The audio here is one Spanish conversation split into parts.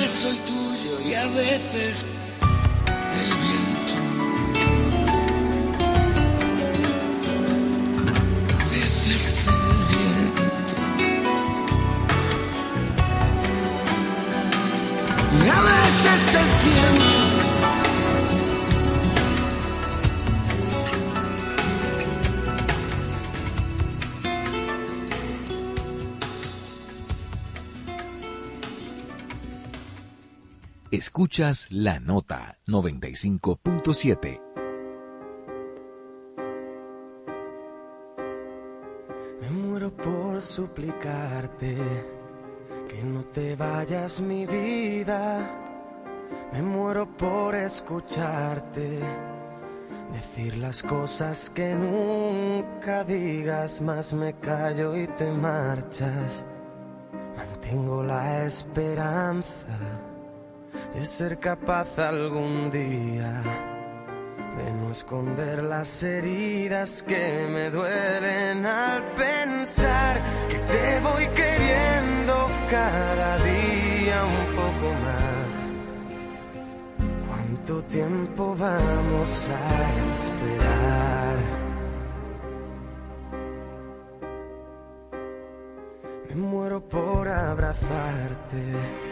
soy tuyo y a veces Escuchas la nota 95.7. Me muero por suplicarte que no te vayas mi vida. Me muero por escucharte decir las cosas que nunca digas, más me callo y te marchas. Mantengo la esperanza de ser capaz algún día de no esconder las heridas que me duelen al pensar que te voy queriendo cada día un poco más. ¿Cuánto tiempo vamos a esperar? Me muero por abrazarte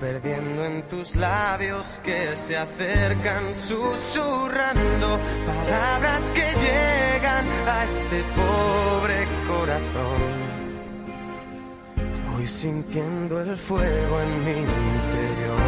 Perdiendo en tus labios que se acercan susurrando palabras que llegan a este pobre corazón. Voy sintiendo el fuego en mi interior.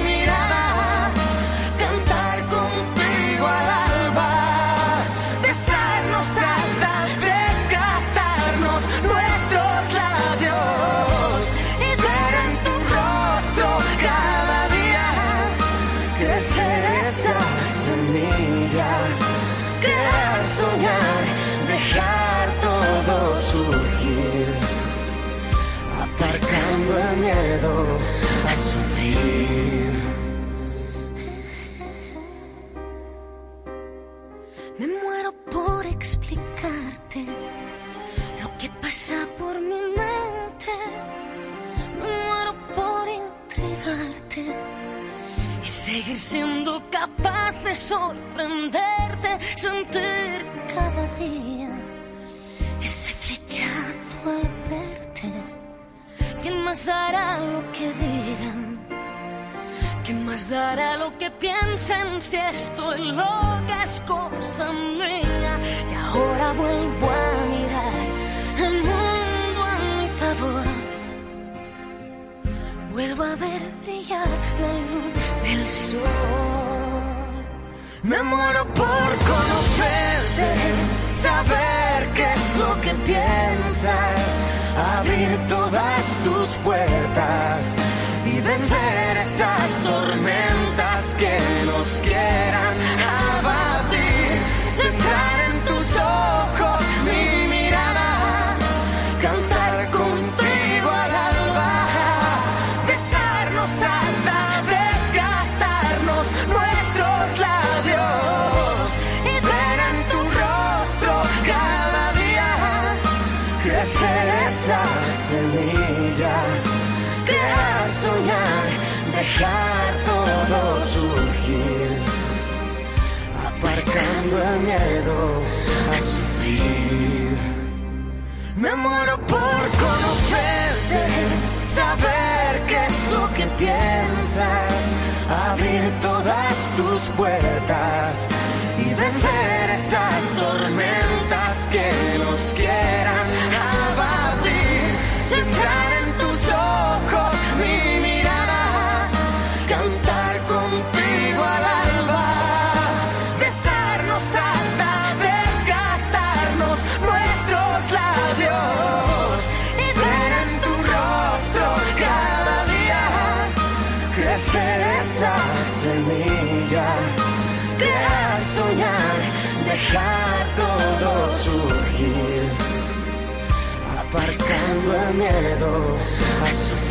seguir siendo capaz de sorprenderte, sentir cada día ese flechazo al verte. ¿Quién más dará lo que digan? ¿Quién más dará lo que piensen si estoy loca es cosa mía? Y ahora vuelvo a mirar el mundo a mi favor. Vuelvo a ver brillar la luz del sol. Me muero por conocerte, saber qué es lo que piensas, abrir todas tus puertas y vencer esas tormentas que nos quieran abatir. Dejar todo surgir, aparcando el miedo a sufrir. Me muero por conocerte, saber qué es lo que piensas, abrir todas tus puertas y vencer esas tormentas que nos quieran dejar todo surgir, aparcando el miedo a sufrir.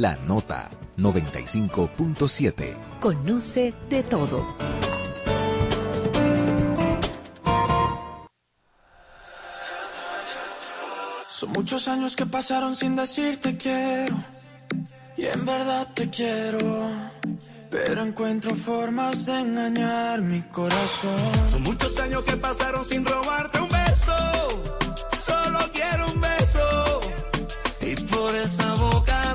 Nota 95.7. Conoce de todo. Son muchos años que pasaron sin decirte quiero. Y en verdad te quiero. Pero encuentro formas de engañar mi corazón. Son muchos años que pasaron sin robarte un beso. Solo quiero un beso. Y por esa boca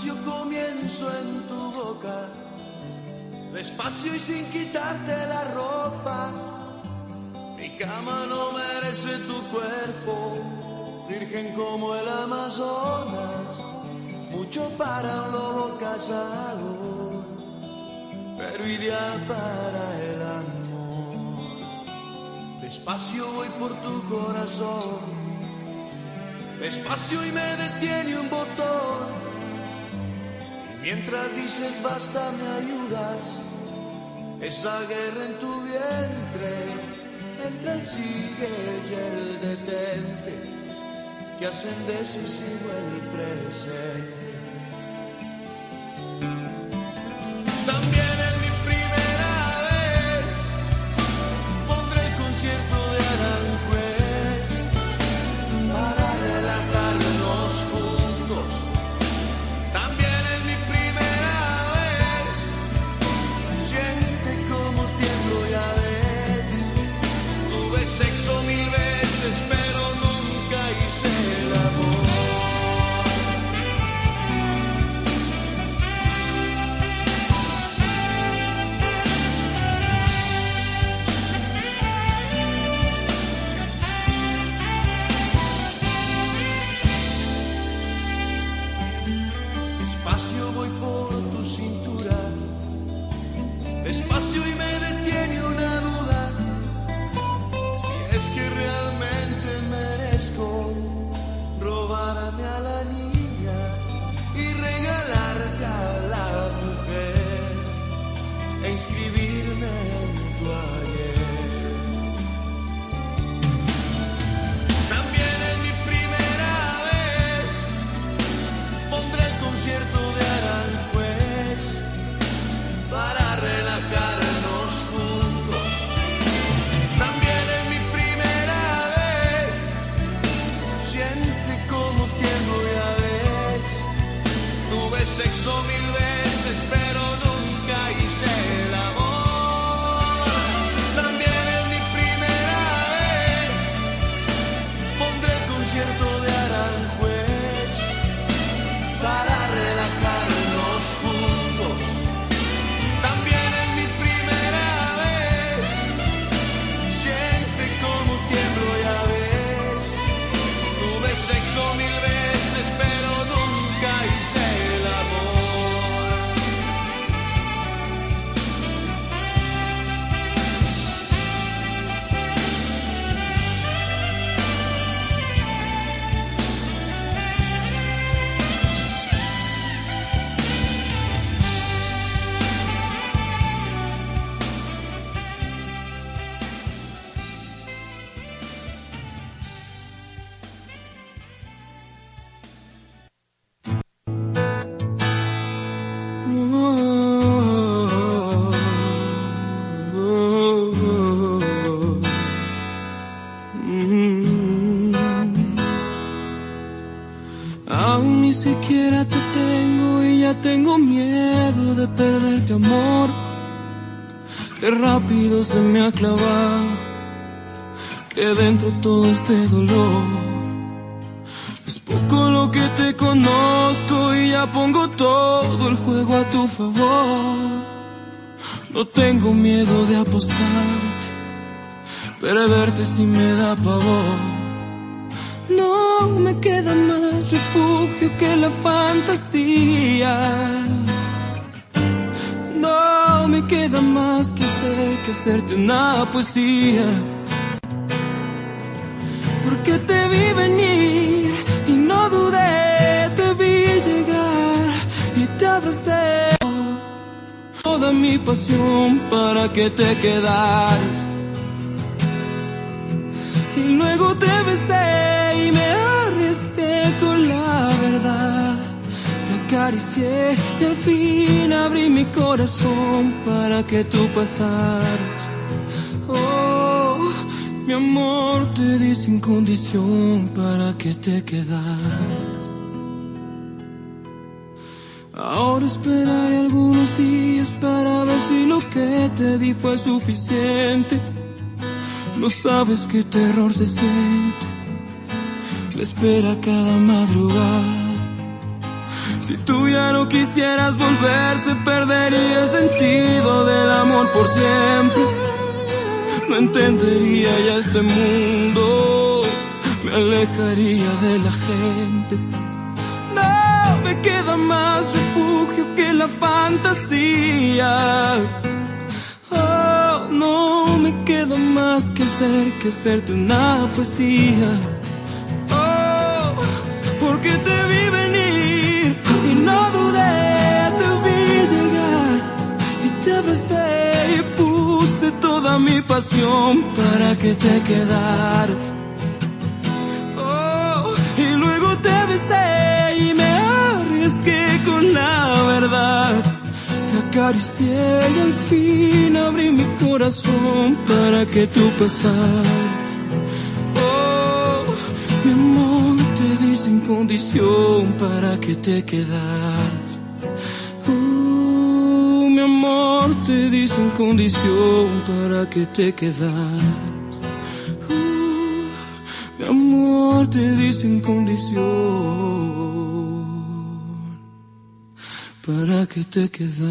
Despacio comienzo en tu boca, despacio y sin quitarte la ropa. Mi cama no merece tu cuerpo, virgen como el Amazonas, mucho para un lobo cazado, pero ideal para el amor. Despacio voy por tu corazón. Despacio y me detiene un botón. Mientras dices basta, me ayudas. Esa guerra en tu vientre, entre el sigue y el detente, que hacen decisivo el presente. E amor. Qué rápido se me ha que dentro todo este dolor. Es poco lo que te conozco y ya pongo todo el juego a tu favor. No tengo miedo de apostarte Perderte si me da pavor. No me queda más refugio que la fantasía. No me queda más que hacer que hacerte una poesía. Porque te vi venir y no dudé, te vi llegar y te abracé. Toda mi pasión para que te quedaras. Y luego te besé acaricié y al fin abrí mi corazón para que tú pasaras. Oh, mi amor te di sin condición para que te quedaras. Ahora esperaré algunos días para ver si lo que te di fue suficiente. No sabes qué terror se siente. La espera cada madrugada. Si tú ya no quisieras volver, se perdería el sentido del amor por siempre. No entendería ya este mundo. Me alejaría de la gente. No me queda más refugio que la fantasía. Oh, no me queda más que hacer que hacerte una poesía. Oh, porque te toda mi pasión para que te quedaras. Oh, y luego te besé y me arriesgué con la verdad. Te acaricié y al fin abrí mi corazón para que tú pasaras. Oh, mi amor, te di sin condición para que te quedaras. Mi amor, te di sin condición para que te quedaras. Oh, mi amor, te di sin condición para que te quedaras.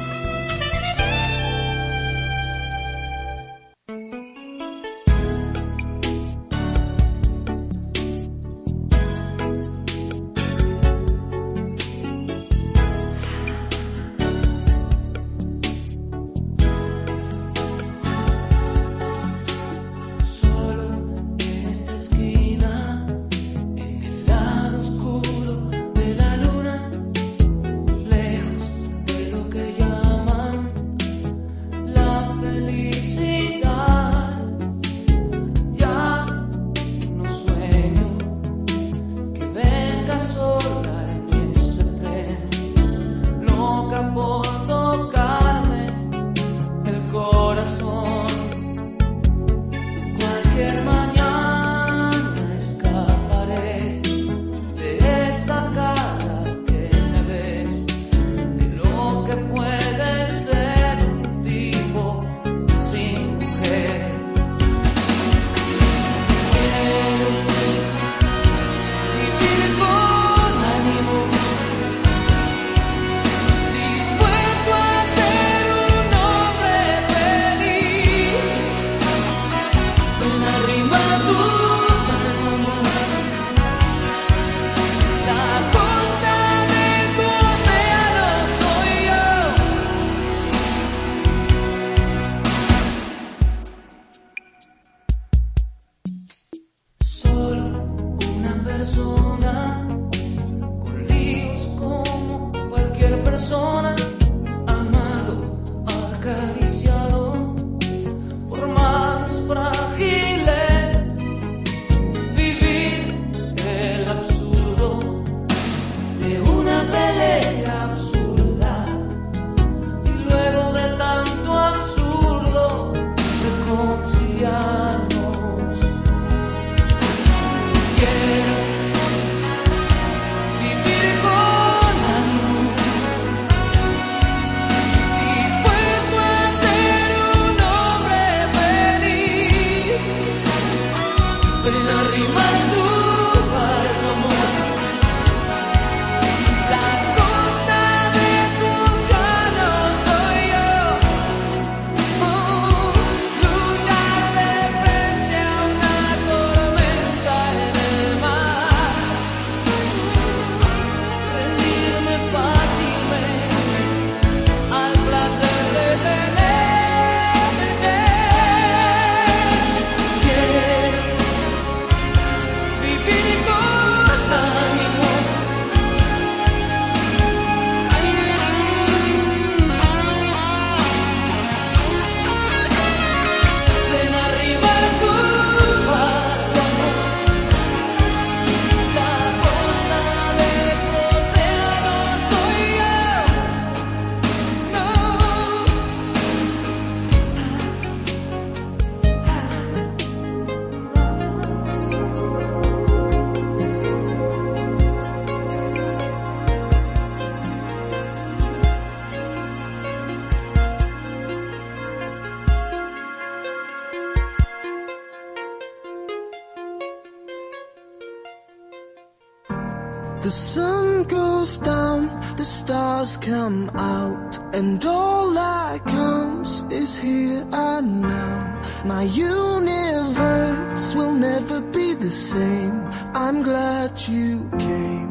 Stars come out, and all that counts is here and now. My universe will never be the same. I'm glad you came.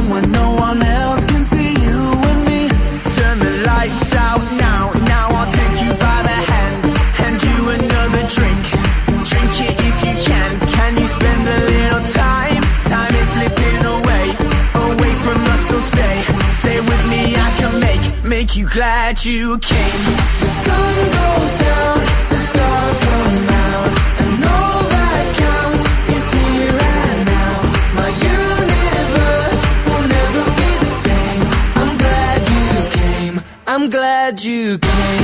Let's no one else can see you and me. Turn the lights out now, now I'll take you by the hand. Hand you another drink. Drink it if you can. Can you spend a little time? Time is slipping away, away from us, so stay. Stay with me, I can make, make you glad you came. The sun goes down, you came.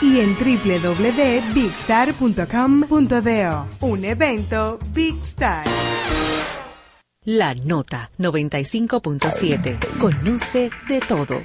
y en www.bigstar.com.do. Un evento Big Star. La Nota 95.7. Conoce de todo.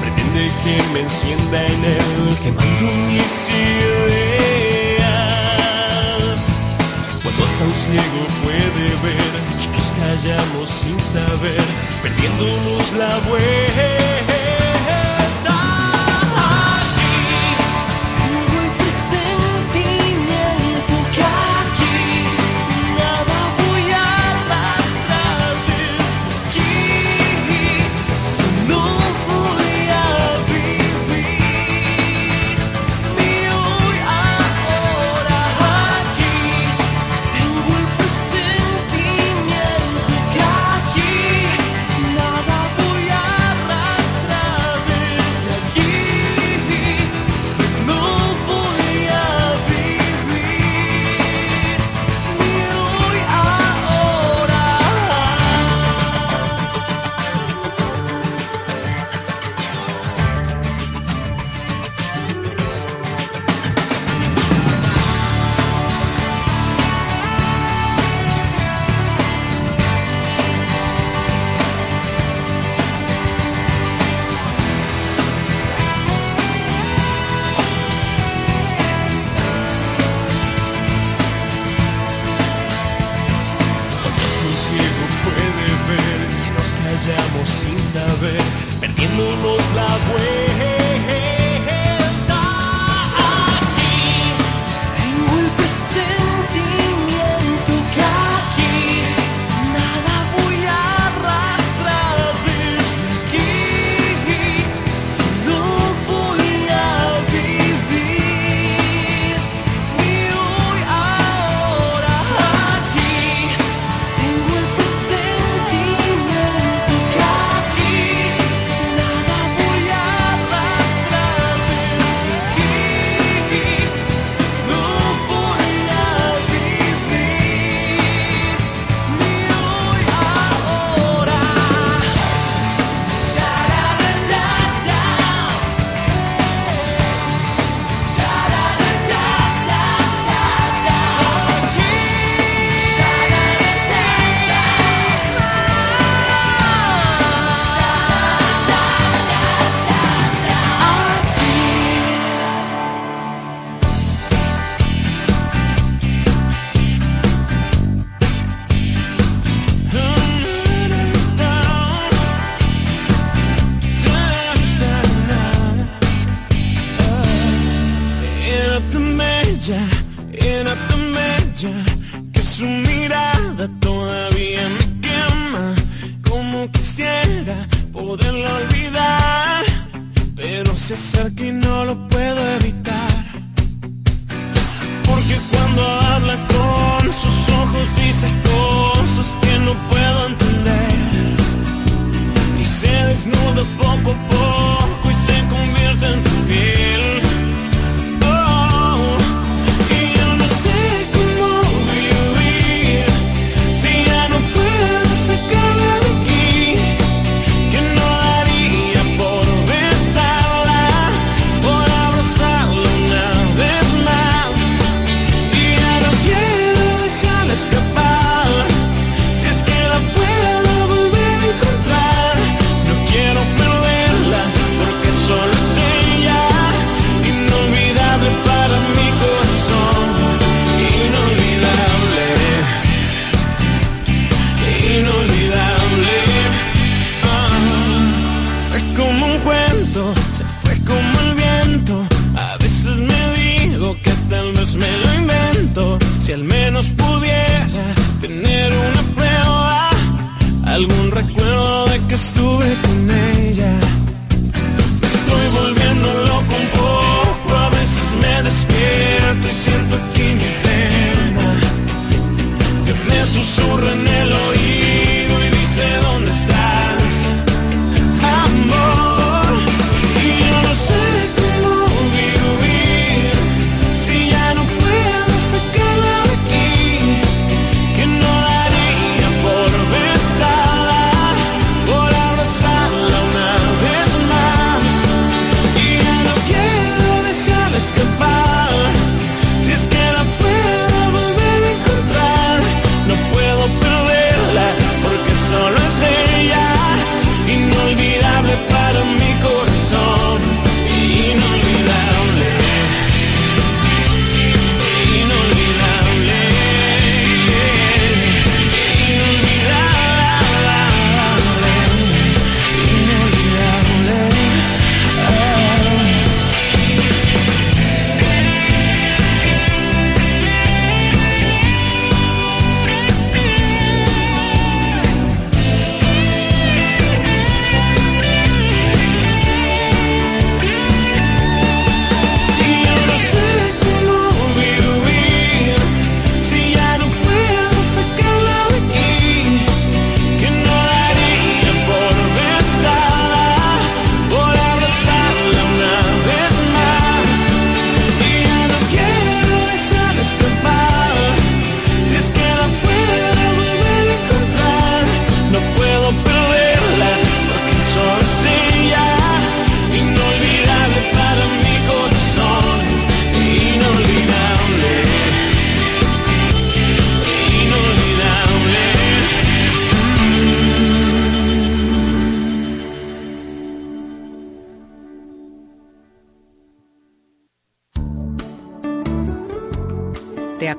pretende que me encienda en él, quemando mis ideas. Cuando hasta un ciego puede ver, nos callamos sin saber, perdiéndonos la vuelta. como un cuento, se fue como el viento. A veces me digo que tal vez me lo invento. Si al menos pudiera tener una prueba, algún recuerdo de que estuve con ella. Estoy volviendo loco un poco, a veces me despierto y siento que mi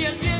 Si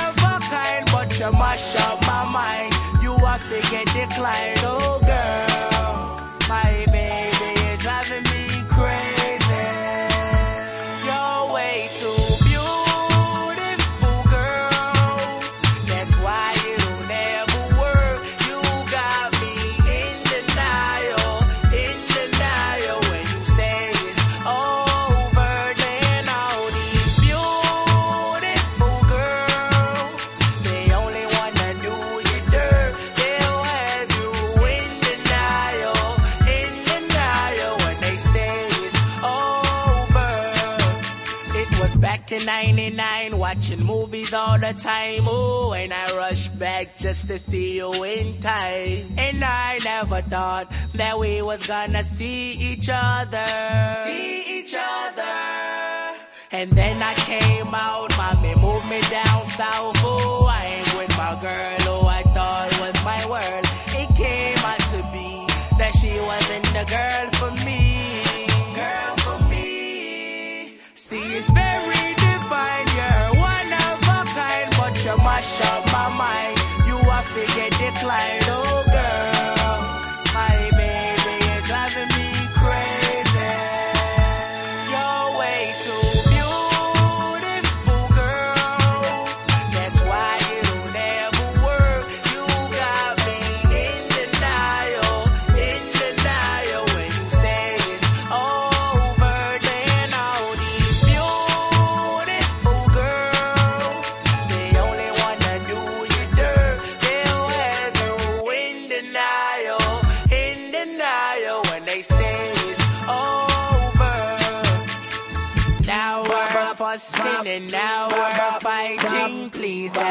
kind, but you mash up my mind. You have to get declined. Oh, girl. My baby 99, watching movies all the time. Oh, and I rush back just to see you in time. And I never thought that we was gonna see each other. See each other. And then I came out, mommy moved me down south. Oh, I ain't with my girl who I thought was my world. It came out to be that she wasn't the girl for me. Girl for me. See, it's very defined. You're one of a kind, but you mash up my mind. You have to get declined, oh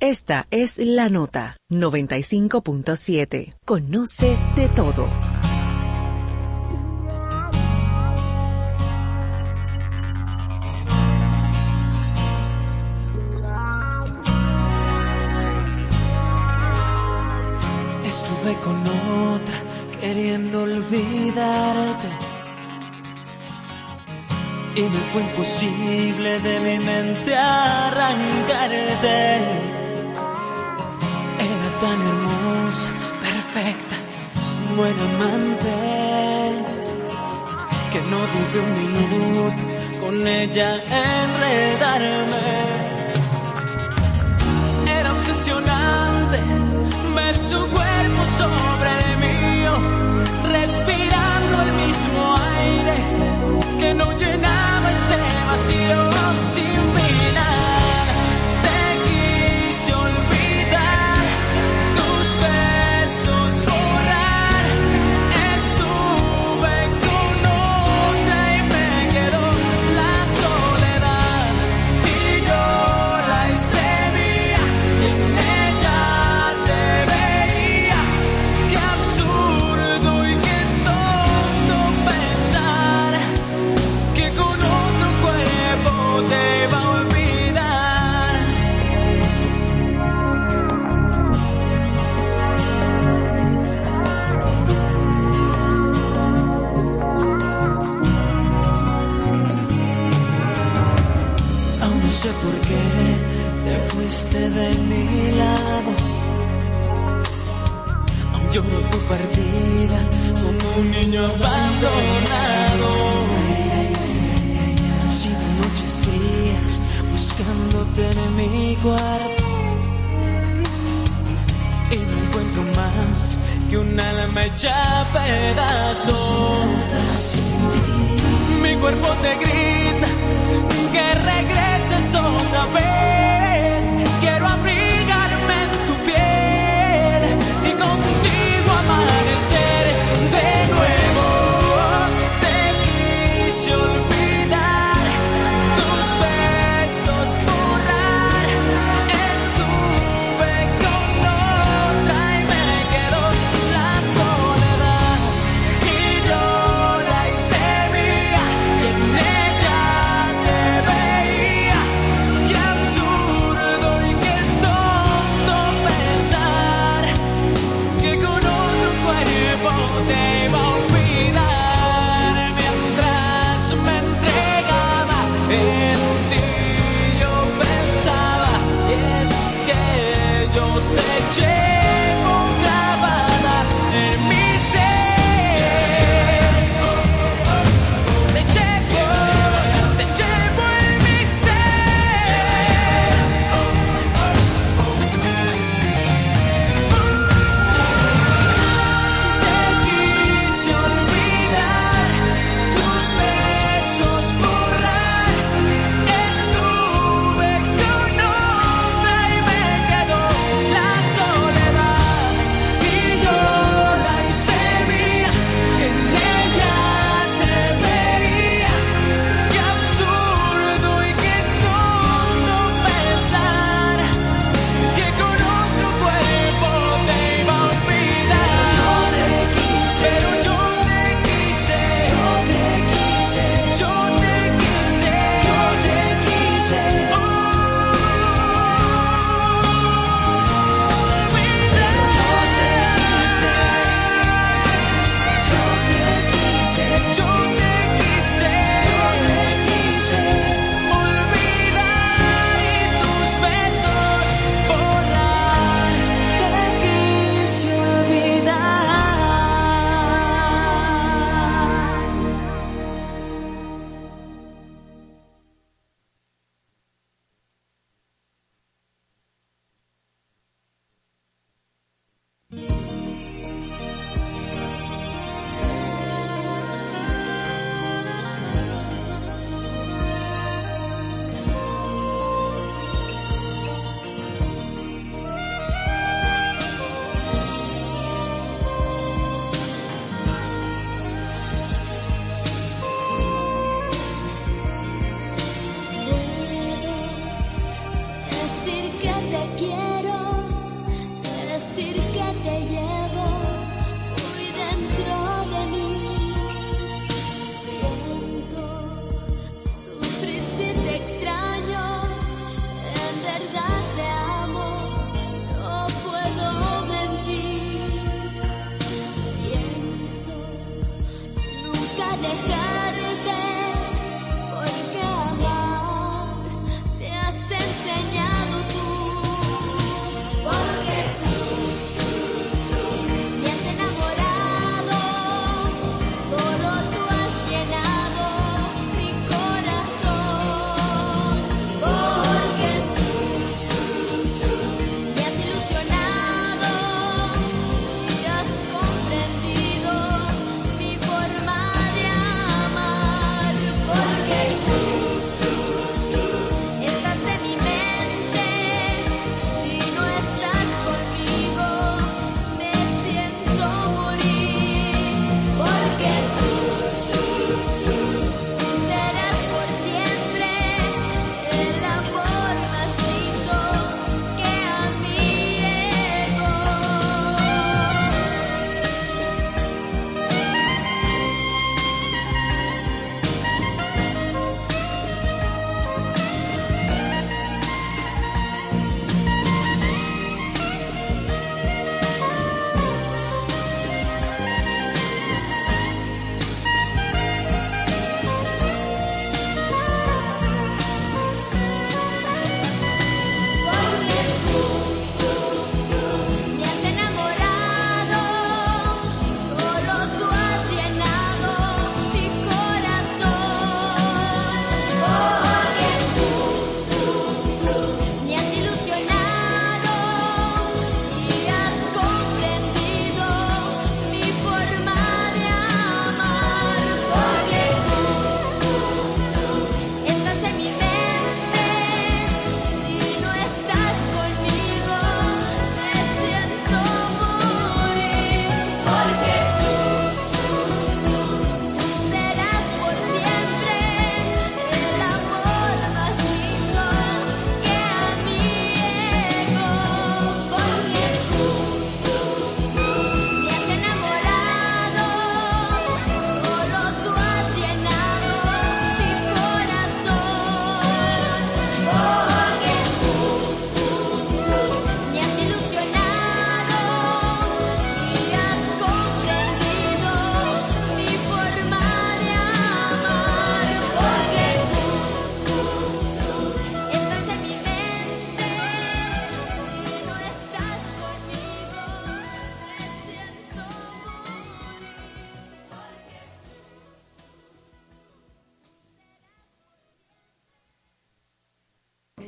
Esta es la nota 95.7. Conoce de todo. Estuve con otra queriendo olvidarte. Y me fue imposible de mi mente arrancarte. Tan hermosa, perfecta, buena amante, que no dudé un minuto con ella enredarme. Era obsesionante ver su cuerpo sobre el mío, respirando el mismo aire que no llenaba este vacío sin final. De mi lado. Aún lloro tu partida como un niño abandonado. Han sido noches frías buscándote en mi cuarto. Y no encuentro más que un alma hecha pedazos. Mi cuerpo te grita que regreses otra vez. Quiero abrigarme en tu piel y contigo amanecer de nuevo. Te quise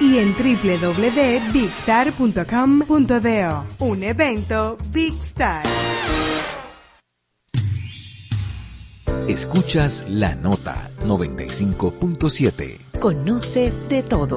y en www.bigstar.com.do. Un evento Big Star. Escuchas la nota 95.7. Conoce de todo.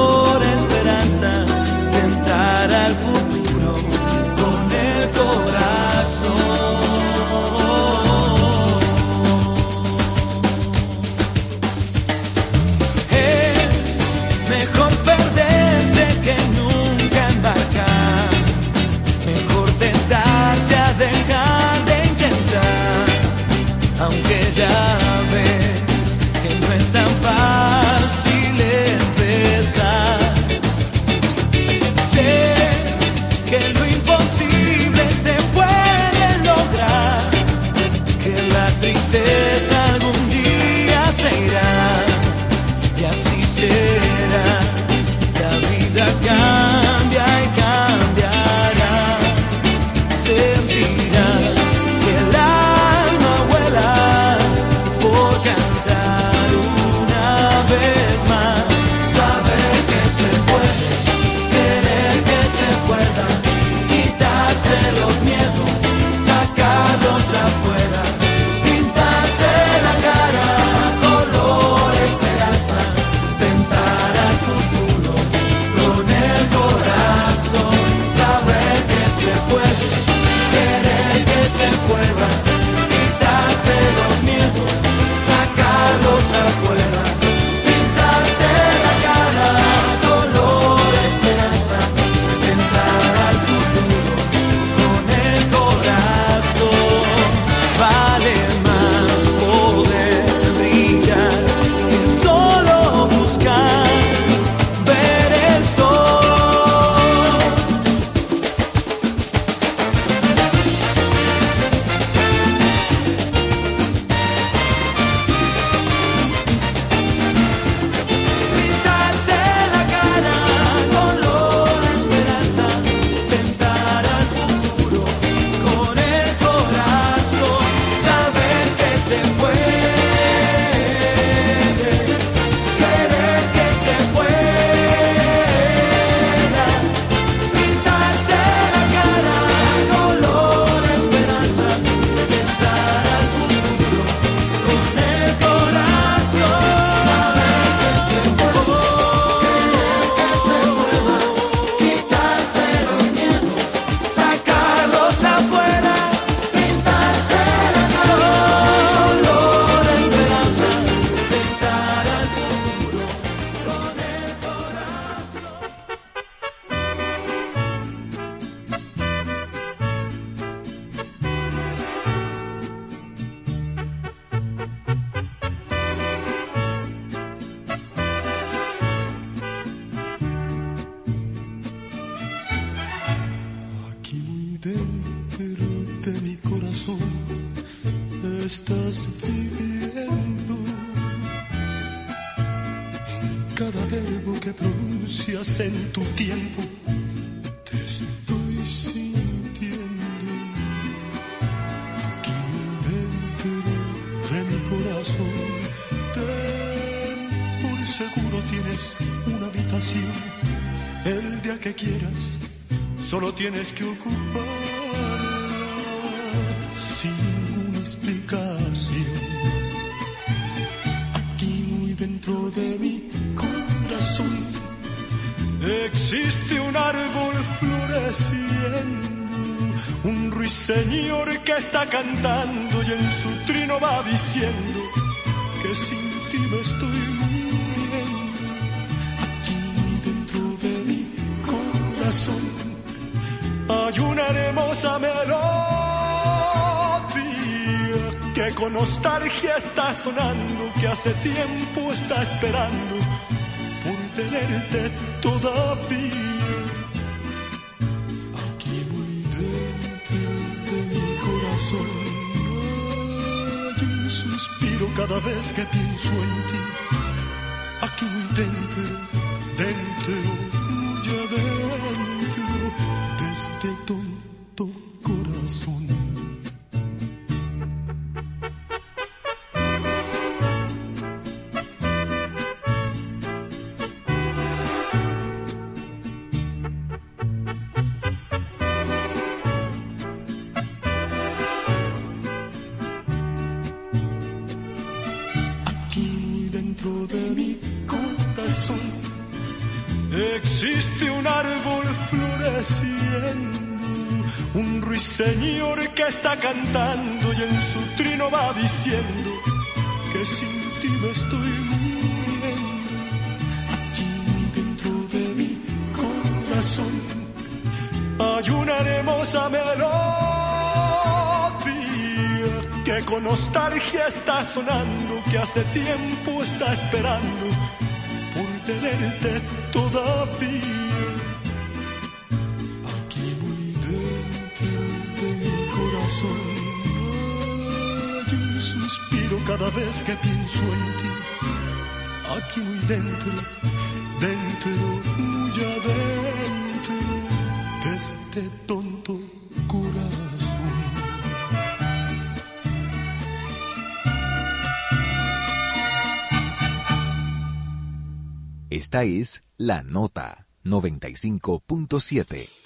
esperanza, tienes que ocuparla sin ninguna explicación. Aquí muy dentro de mi corazón existe un árbol floreciendo, un ruiseñor que está cantando y en su trino va diciendo que sin hermosa melodía que con nostalgia está sonando, que hace tiempo está esperando por tenerte todavía. Aquí muy dentro de mi corazón hay un suspiro cada vez que pienso en ti. Aquí muy dentro, cantando y en su trino va diciendo que sin ti me estoy muriendo. Aquí dentro de mi corazón hay una hermosa melodía que con nostalgia está sonando, que hace tiempo está esperando por tenerte todavía. Vez que pienso en ti. Aquí muy dentro, dentro, muy adentro de este tonto corazón. Esta es La Nota 95.7.